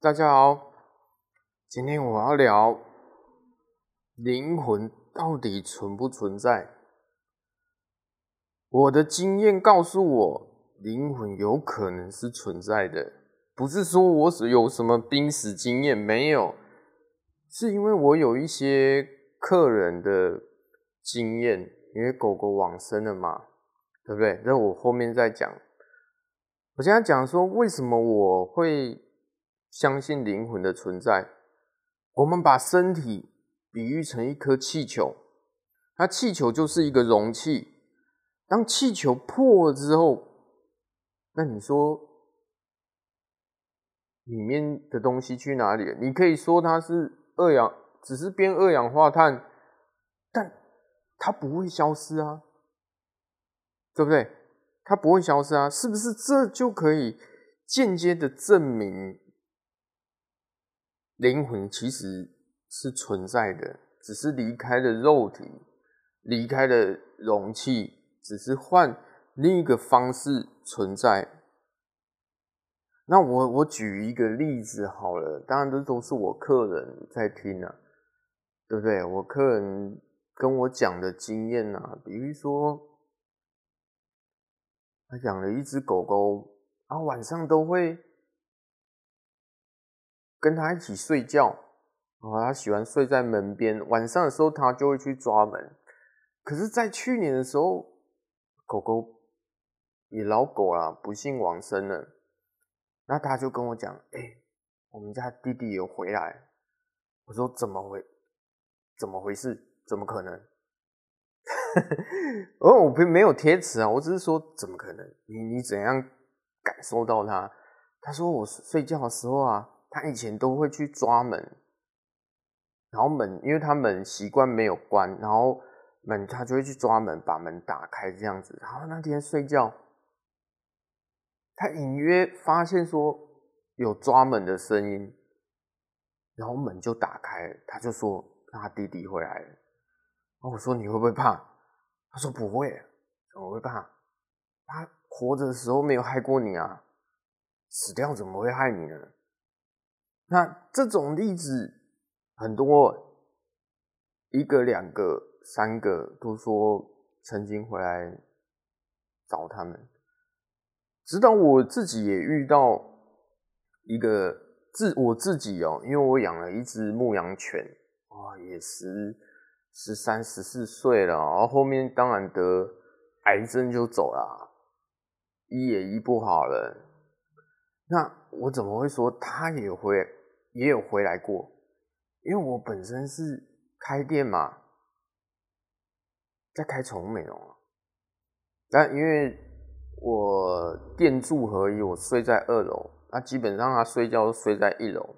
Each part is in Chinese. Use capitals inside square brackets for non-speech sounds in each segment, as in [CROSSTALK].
大家好，今天我要聊灵魂到底存不存在？我的经验告诉我，灵魂有可能是存在的，不是说我是有什么濒死经验，没有，是因为我有一些客人的经验，因为狗狗往生了嘛，对不对？那我后面再讲。我现在讲说，为什么我会相信灵魂的存在。我们把身体比喻成一颗气球，那气球就是一个容器。当气球破了之后，那你说里面的东西去哪里了？你可以说它是二氧，只是变二氧化碳，但它不会消失啊，对不对？它不会消失啊，是不是？这就可以间接的证明。灵魂其实是存在的，只是离开了肉体，离开了容器，只是换另一个方式存在。那我我举一个例子好了，当然这都是我客人在听啊，对不对？我客人跟我讲的经验啊，比如说他养了一只狗狗，啊，晚上都会。跟他一起睡觉，啊，他喜欢睡在门边。晚上的时候，他就会去抓门。可是，在去年的时候，狗狗也老狗啊，不幸往生了。那他就跟我讲：“哎、我们家弟弟有回来。”我说：“怎么回？怎么回事？怎么可能？” [LAUGHS] 哦，我并没有贴词啊，我只是说：“怎么可能？你你怎样感受到他？”他说：“我睡觉的时候啊。”他以前都会去抓门，然后门，因为他门习惯没有关，然后门他就会去抓门，把门打开这样子。然后那天睡觉，他隐约发现说有抓门的声音，然后门就打开，他就说他弟弟回来了。然后我说你会不会怕？他说不会，怎么会怕？他活着的时候没有害过你啊，死掉怎么会害你呢？那这种例子很多，一个、两个、三个都说曾经回来找他们，直到我自己也遇到一个自我自己哦，因为我养了一只牧羊犬，哇，也十十三、十四岁了，然后后面当然得癌症就走了，医也医不好了。那我怎么会说他也会？也有回来过，因为我本身是开店嘛，在开宠物美容啊。但因为我店住合一，我睡在二楼，那基本上他睡觉都睡在一楼，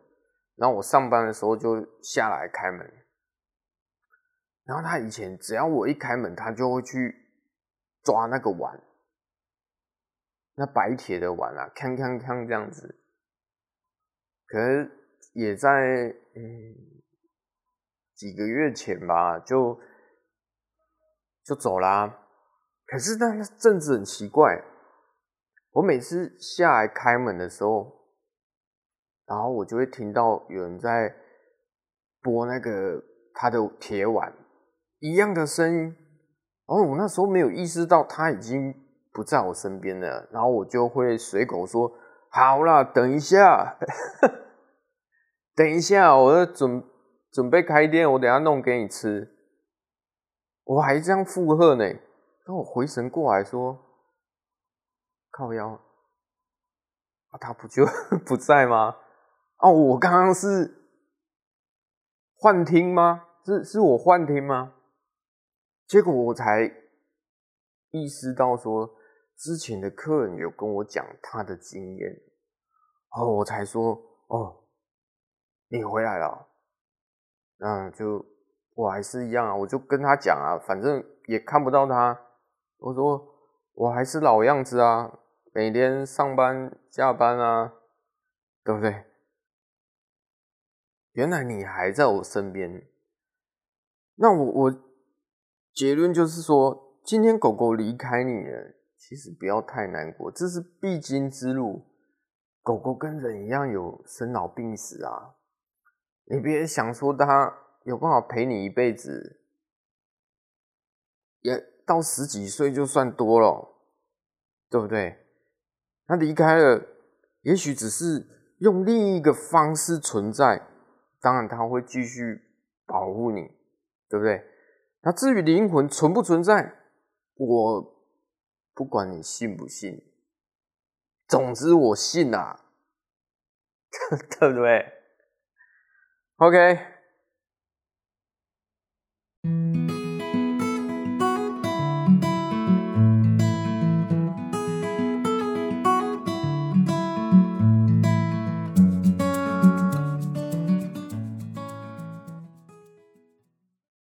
然后我上班的时候就下来开门。然后他以前只要我一开门，他就会去抓那个碗，那白铁的碗啊，锵锵锵这样子，可是。也在嗯几个月前吧，就就走啦。可是那阵子很奇怪，我每次下来开门的时候，然后我就会听到有人在拨那个他的铁碗一样的声音。然后我那时候没有意识到他已经不在我身边了，然后我就会随口说：“好啦，等一下。” [LAUGHS] 等一下，我要准准备开店，我等下弄给你吃。我还这样附和呢，当我回神过来说：“靠腰啊，他不就 [LAUGHS] 不在吗？哦，我刚刚是幻听吗？是是我幻听吗？”结果我才意识到说，之前的客人有跟我讲他的经验，哦，我才说哦。你回来了，嗯，就我还是一样啊，我就跟他讲啊，反正也看不到他。我说我还是老样子啊，每天上班下班啊，对不对？原来你还在我身边。那我我结论就是说，今天狗狗离开你了，其实不要太难过，这是必经之路。狗狗跟人一样有生老病死啊，你别想说他有办法陪你一辈子，也到十几岁就算多了，对不对？他离开了，也许只是用另一个方式存在，当然他会继续保护你，对不对？那至于灵魂存不存在，我不管你信不信。总之，我信啊，[LAUGHS] 对不对 Okay.